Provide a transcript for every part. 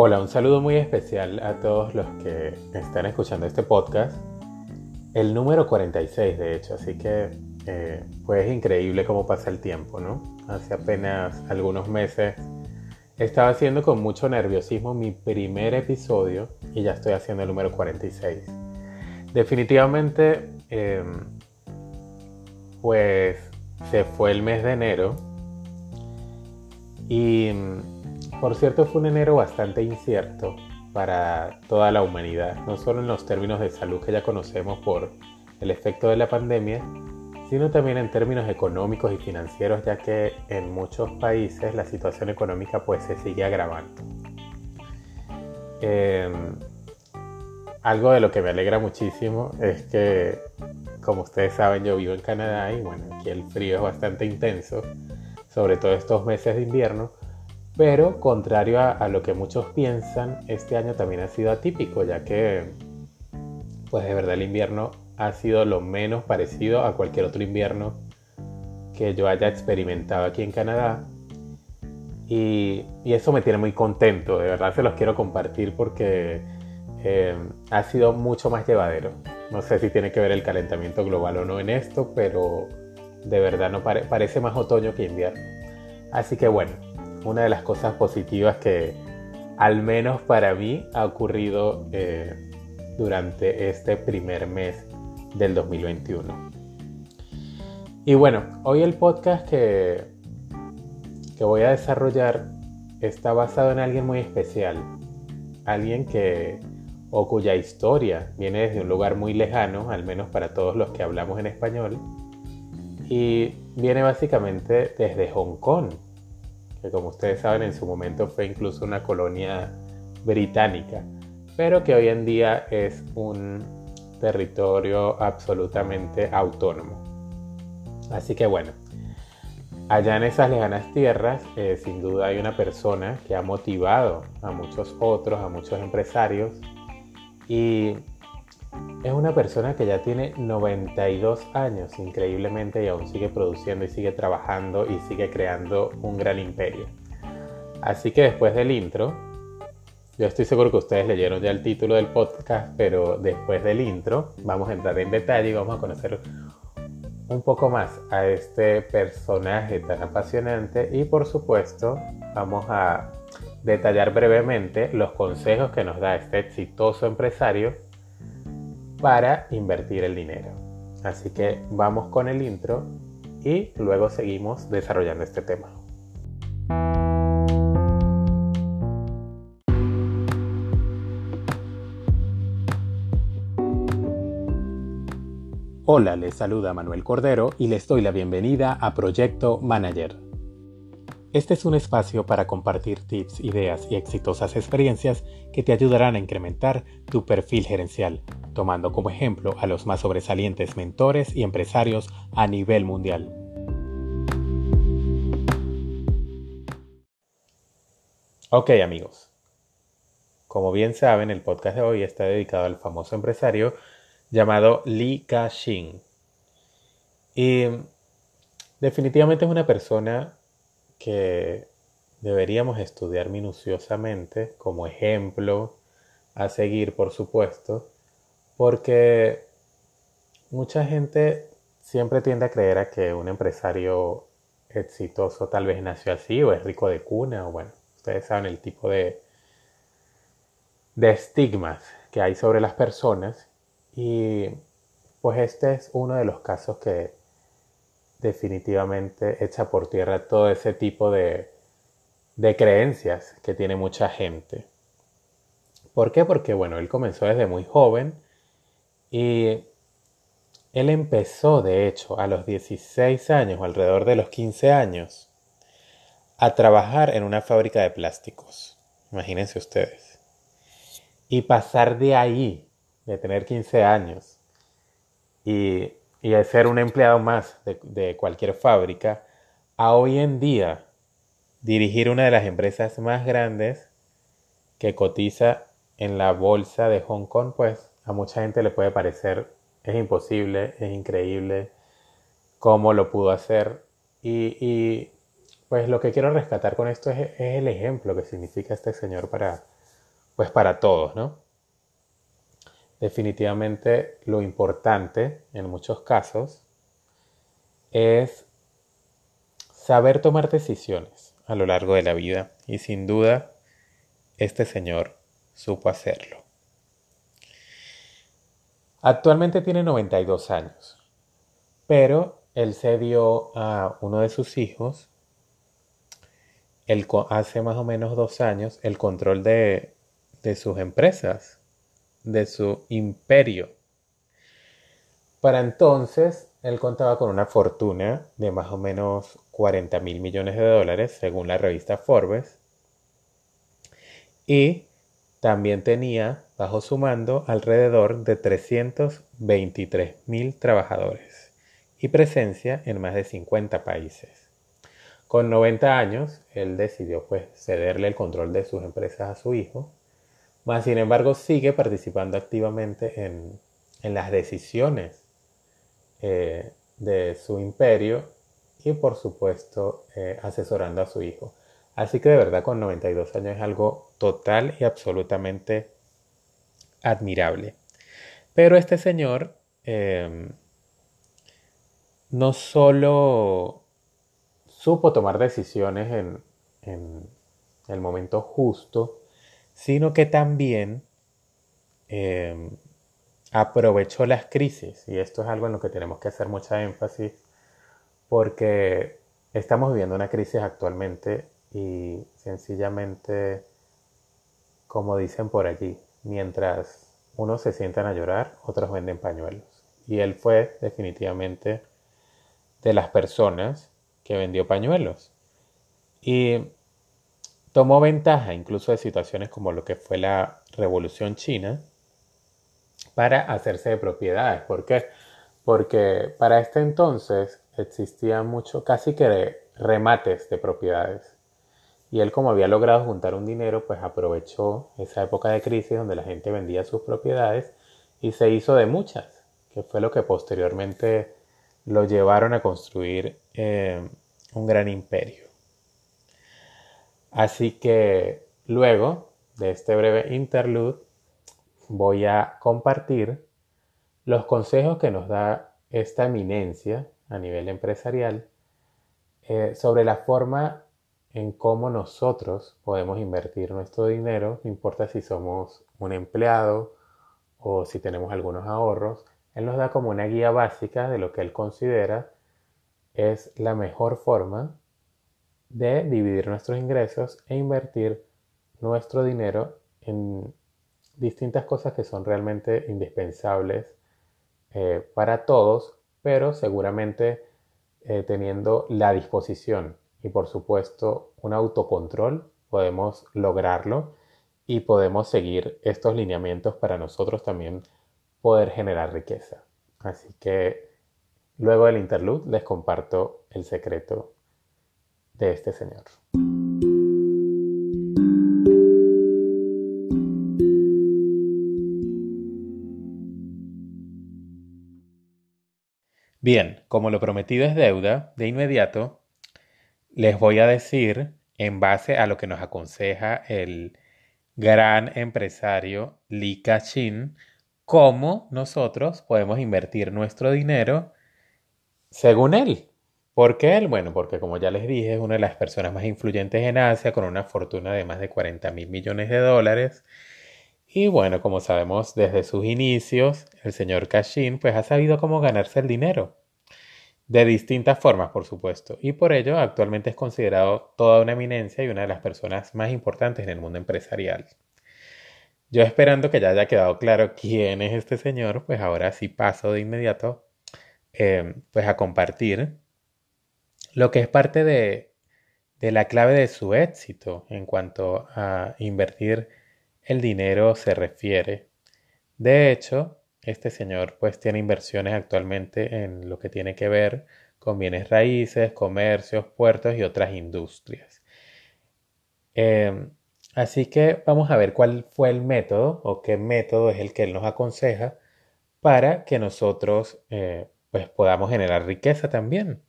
Hola, un saludo muy especial a todos los que están escuchando este podcast. El número 46, de hecho, así que eh, pues es increíble cómo pasa el tiempo, ¿no? Hace apenas algunos meses estaba haciendo con mucho nerviosismo mi primer episodio y ya estoy haciendo el número 46. Definitivamente, em, pues se fue el mes de enero y por cierto, fue un enero bastante incierto para toda la humanidad, no solo en los términos de salud que ya conocemos por el efecto de la pandemia, sino también en términos económicos y financieros, ya que en muchos países la situación económica pues se sigue agravando. Em, algo de lo que me alegra muchísimo es que, como ustedes saben, yo vivo en Canadá y bueno, aquí el frío es bastante intenso, sobre todo estos meses de invierno, pero contrario a, lo que muchos piensan, este año también ha sido atípico, ya que, pues de verdad el invierno ha sido lo menos parecido a cualquier otro invierno que yo haya experimentado aquí en Canadá. Y, eso me tiene muy contento, de verdad se los quiero compartir porque eh, ha sido mucho más llevadero. No sé si tiene que ver el calentamiento global o no en esto, pero de verdad no parece más otoño que invierno. Así que bueno, una de las cosas positivas que al menos para mí ha ocurrido eh, durante este primer mes del 2021. Y bueno, hoy el podcast que, que voy a desarrollar está basado en alguien muy especial, alguien que o cuya historia viene desde un lugar muy lejano, al menos para todos los que hablamos en español, y viene básicamente desde Hong Kong, que como ustedes saben en su momento fue incluso una colonia británica, pero que hoy en día es un territorio absolutamente autónomo. Así que bueno, allá en esas lejanas tierras, eh, sin duda hay una persona que ha motivado a muchos otros, a muchos empresarios, y es una persona que ya tiene 92 años, increíblemente, y aún sigue produciendo y sigue trabajando y sigue creando un gran imperio. Así que después del intro, yo estoy seguro que ustedes leyeron ya el título del podcast, pero después del intro vamos a entrar en detalle y vamos a conocer un poco más a este personaje tan apasionante y por supuesto vamos a detallar brevemente los consejos que nos da este exitoso empresario para invertir el dinero. Así que vamos con el intro y luego seguimos desarrollando este tema. Hola, les saluda Manuel Cordero y les doy la bienvenida a Proyecto Manager. Este es un espacio para compartir tips, ideas y exitosas experiencias que te ayudarán a incrementar tu perfil gerencial, tomando como ejemplo a los más sobresalientes mentores y empresarios a nivel mundial. Ok amigos, como bien saben el podcast de hoy está dedicado al famoso empresario llamado Li Ka-shing. Y definitivamente es una persona que deberíamos estudiar minuciosamente como ejemplo a seguir, por supuesto, porque mucha gente siempre tiende a creer a que un empresario exitoso tal vez nació así o es rico de cuna o bueno, ustedes saben el tipo de, de estigmas que hay sobre las personas y pues este es uno de los casos que definitivamente echa por tierra todo ese tipo de, de creencias que tiene mucha gente. ¿Por qué? Porque bueno, él comenzó desde muy joven y él empezó, de hecho, a los 16 años alrededor de los 15 años a trabajar en una fábrica de plásticos. Imagínense ustedes. Y pasar de ahí, de tener 15 años y, y de ser un empleado más de, de cualquier fábrica, a hoy en día dirigir una de las empresas más grandes que cotiza en la bolsa de Hong Kong, pues a mucha gente le puede parecer es imposible, es increíble cómo lo pudo hacer. Y, pues lo que quiero rescatar con esto es, el ejemplo que significa este señor para, pues para todos, ¿no? Definitivamente lo importante en muchos casos es saber tomar decisiones a lo largo de la vida y sin duda este señor supo hacerlo. Actualmente tiene 92 años, pero él se dio a uno de sus hijos hace más o menos dos años el control de, de sus empresas, de su imperio. Para entonces, él contaba con una fortuna de más o menos 40 mil millones de dólares, según la revista Forbes, y también tenía bajo su mando alrededor de 323 mil trabajadores y presencia en más de 50 países. Con 90 años, él decidió pues cederle el control de sus empresas a su hijo, mas sin embargo sigue participando activamente en, las decisiones eh, de su imperio y por supuesto eh, asesorando a su hijo. Así que de verdad con 92 años es algo total y absolutamente admirable. Pero este señor em, no solo supo tomar decisiones en, el momento justo, sino que también em, aprovechó las crisis. Y esto es algo en lo que tenemos que hacer mucha énfasis porque estamos viviendo una crisis actualmente y sencillamente, como dicen por allí, mientras unos se sientan a llorar, otros venden pañuelos. Y él fue definitivamente de las personas que vendió pañuelos. Y tomó ventaja incluso de situaciones como lo que fue la Revolución China para hacerse de propiedades. ¿Por qué? Porque para este entonces existían mucho, casi que remates de propiedades. Y él como había logrado juntar un dinero, pues aprovechó esa época de crisis donde la gente vendía sus propiedades y se hizo de muchas, que fue lo que posteriormente lo llevaron a construir eh, un gran imperio. Así que luego de este breve interlude voy a compartir los consejos que nos da esta eminencia a nivel empresarial eh, sobre la forma en cómo nosotros podemos invertir nuestro dinero, no importa si somos un empleado o si tenemos algunos ahorros, él nos da como una guía básica de lo que él considera es la mejor forma de dividir nuestros ingresos e invertir nuestro dinero en distintas cosas que son realmente indispensables eh, para todos, pero seguramente eh, teniendo la disposición y por supuesto un autocontrol, podemos lograrlo y podemos seguir estos lineamientos para nosotros también poder generar riqueza. Así que luego del interlude les comparto el secreto de este señor. Bien, como lo prometido es deuda, de inmediato les voy a decir, en base a lo que nos aconseja el gran empresario Li Ka-chin, cómo nosotros podemos invertir nuestro dinero según él. ¿Por qué él? Bueno, porque como ya les dije, es una de las personas más influyentes en Asia, con una fortuna de más de 40 mil millones de dólares. Y bueno, como sabemos desde sus inicios, el señor Kashin pues ha sabido cómo ganarse el dinero de distintas formas, por supuesto, y por ello actualmente es considerado toda una eminencia y una de las personas más importantes en el mundo empresarial. Yo esperando que ya haya quedado claro quién es este señor, pues ahora sí paso de inmediato eh, pues a compartir lo que es parte de, de la clave de su éxito en cuanto a invertir el dinero se refiere. De hecho, este señor pues tiene inversiones actualmente en lo que tiene que ver con bienes raíces, comercios, puertos y otras industrias. Em, así que vamos a ver cuál fue el método o qué método es el que él nos aconseja para que nosotros eh, pues podamos generar riqueza también.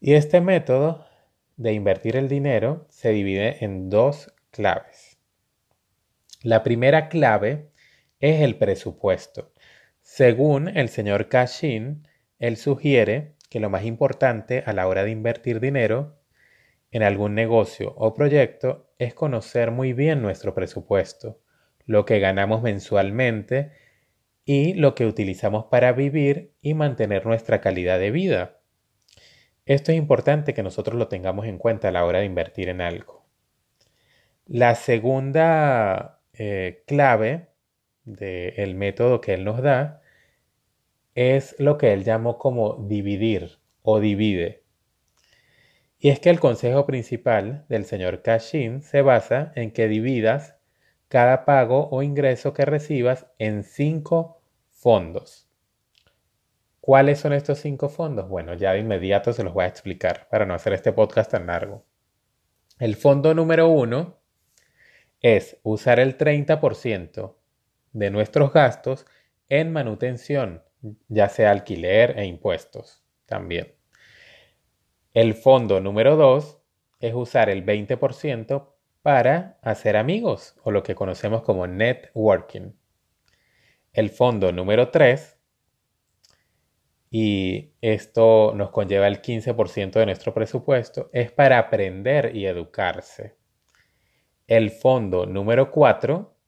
Y este método de invertir el dinero se divide en dos claves. La primera clave es el presupuesto. Según el señor Cashin, él sugiere que lo más importante a la hora de invertir dinero en algún negocio o proyecto es conocer muy bien nuestro presupuesto, lo que ganamos mensualmente y lo que utilizamos para vivir y mantener nuestra calidad de vida. Esto es importante que nosotros lo tengamos en cuenta a la hora de invertir en algo. La segunda eh, clave del método que él nos da es lo que él llamó como dividir o divide. Y es que el consejo principal del señor Cashin se basa en que dividas cada pago o ingreso que recibas en cinco fondos. ¿Cuáles son estos cinco fondos? Bueno, ya de inmediato se los voy a explicar para no hacer este podcast tan largo. El fondo número uno es usar el 30% de nuestros gastos en manutención, ya sea alquiler e impuestos también. El fondo número 2 es usar el 20% para hacer amigos o lo que conocemos como networking. El fondo número 3, y esto nos conlleva el 15% de nuestro presupuesto, es para aprender y educarse. El fondo número 4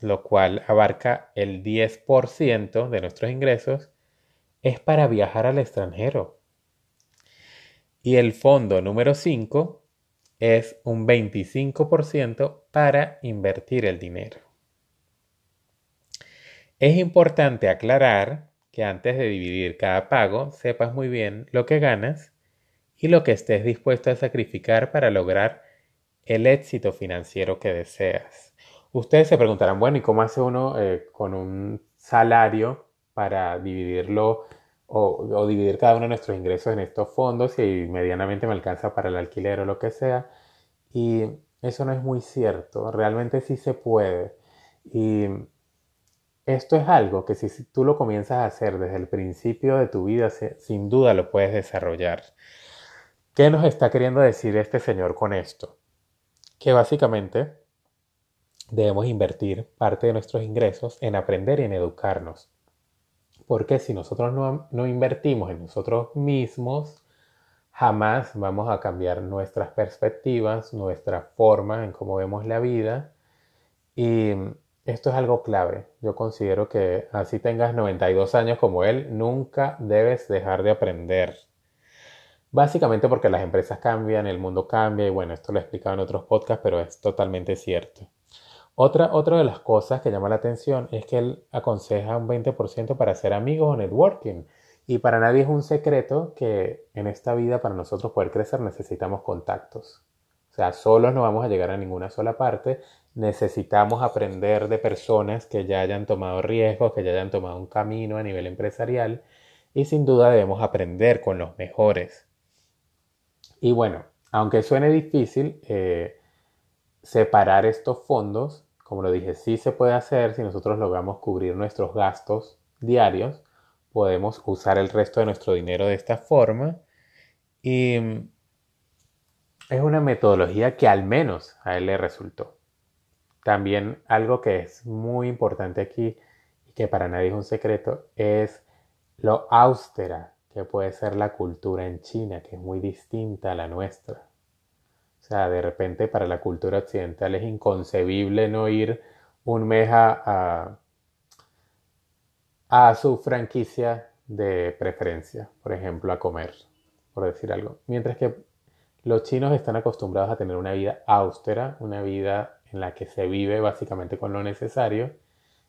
lo cual abarca el 10% de nuestros ingresos, es para viajar al extranjero. Y el fondo número 5 es un 25% para invertir el dinero. Es importante aclarar que antes de dividir cada pago sepas muy bien lo que ganas y lo que estés dispuesto a sacrificar para lograr el éxito financiero que deseas. Ustedes se preguntarán, bueno, ¿y cómo hace uno eh, con un salario para dividirlo o, dividir cada uno de nuestros ingresos en estos fondos y medianamente me alcanza para el alquiler o lo que sea? Y eso no es muy cierto, realmente sí se puede. Y esto es algo que si, tú lo comienzas a hacer desde el principio de tu vida, sin duda lo puedes desarrollar. ¿Qué nos está queriendo decir este señor con esto? Que básicamente debemos invertir parte de nuestros ingresos en aprender y en educarnos. Porque si nosotros no, invertimos en nosotros mismos, jamás vamos a cambiar nuestras perspectivas, nuestra forma en cómo vemos la vida. Y esto es algo clave. Yo considero que así tengas 92 años como él, nunca debes dejar de aprender. Básicamente porque las empresas cambian, el mundo cambia y bueno, esto lo he explicado en otros podcasts, pero es totalmente cierto. Otra, de las cosas que llama la atención es que él aconseja un 20% para hacer amigos o networking. Y para nadie es un secreto que en esta vida, para nosotros poder crecer, necesitamos contactos. O sea, solos no vamos a llegar a ninguna sola parte. Necesitamos aprender de personas que ya hayan tomado riesgos, que ya hayan tomado un camino a nivel empresarial. Y sin duda debemos aprender con los mejores. Y bueno, aunque suene difícil, eh, separar estos fondos como lo dije, sí se puede hacer si nosotros logramos cubrir nuestros gastos diarios. Podemos usar el resto de nuestro dinero de esta forma. Y mm, es una metodología que al menos a él le resultó. También algo que es muy importante aquí y que para nadie es un secreto es lo austera que puede ser la cultura en China, que es muy distinta a la nuestra. O sea, de repente para la cultura occidental es inconcebible no ir un mes a, a, su franquicia de preferencia, por ejemplo, a comer, por decir algo. Mientras que los chinos están acostumbrados a tener una vida austera, una vida en la que se vive básicamente con lo necesario.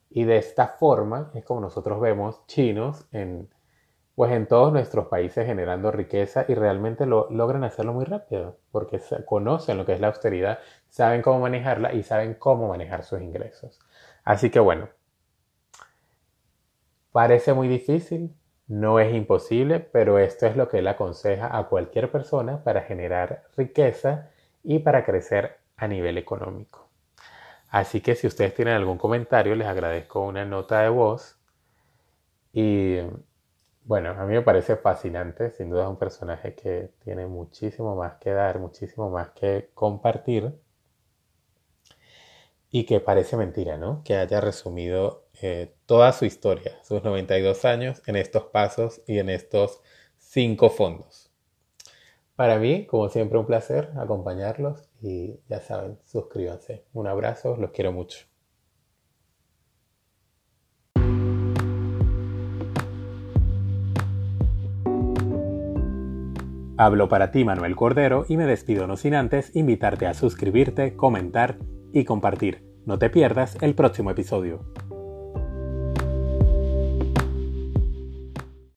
Y de esta forma es como nosotros vemos chinos en pues en todos nuestros países generando riqueza y realmente lo logran hacerlo muy rápido porque conocen lo que es la austeridad, saben cómo manejarla y saben cómo manejar sus ingresos. Así que bueno, parece muy difícil, no es imposible, pero esto es lo que él aconseja a cualquier persona para generar riqueza y para crecer a nivel económico. Así que si ustedes tienen algún comentario, les agradezco una nota de voz y bueno, a mí me parece fascinante, sin duda es un personaje que tiene muchísimo más que dar, muchísimo más que compartir. y que parece mentira, ¿no? Que haya resumido eh, toda su historia, sus 92 años, en estos pasos y en estos cinco fondos. Para mí, como siempre, un placer acompañarlos y ya saben, suscríbanse. Un abrazo, los quiero mucho. Hablo para ti, Manuel Cordero, y me despido no sin antes invitarte a suscribirte, comentar y compartir. No te pierdas el próximo episodio.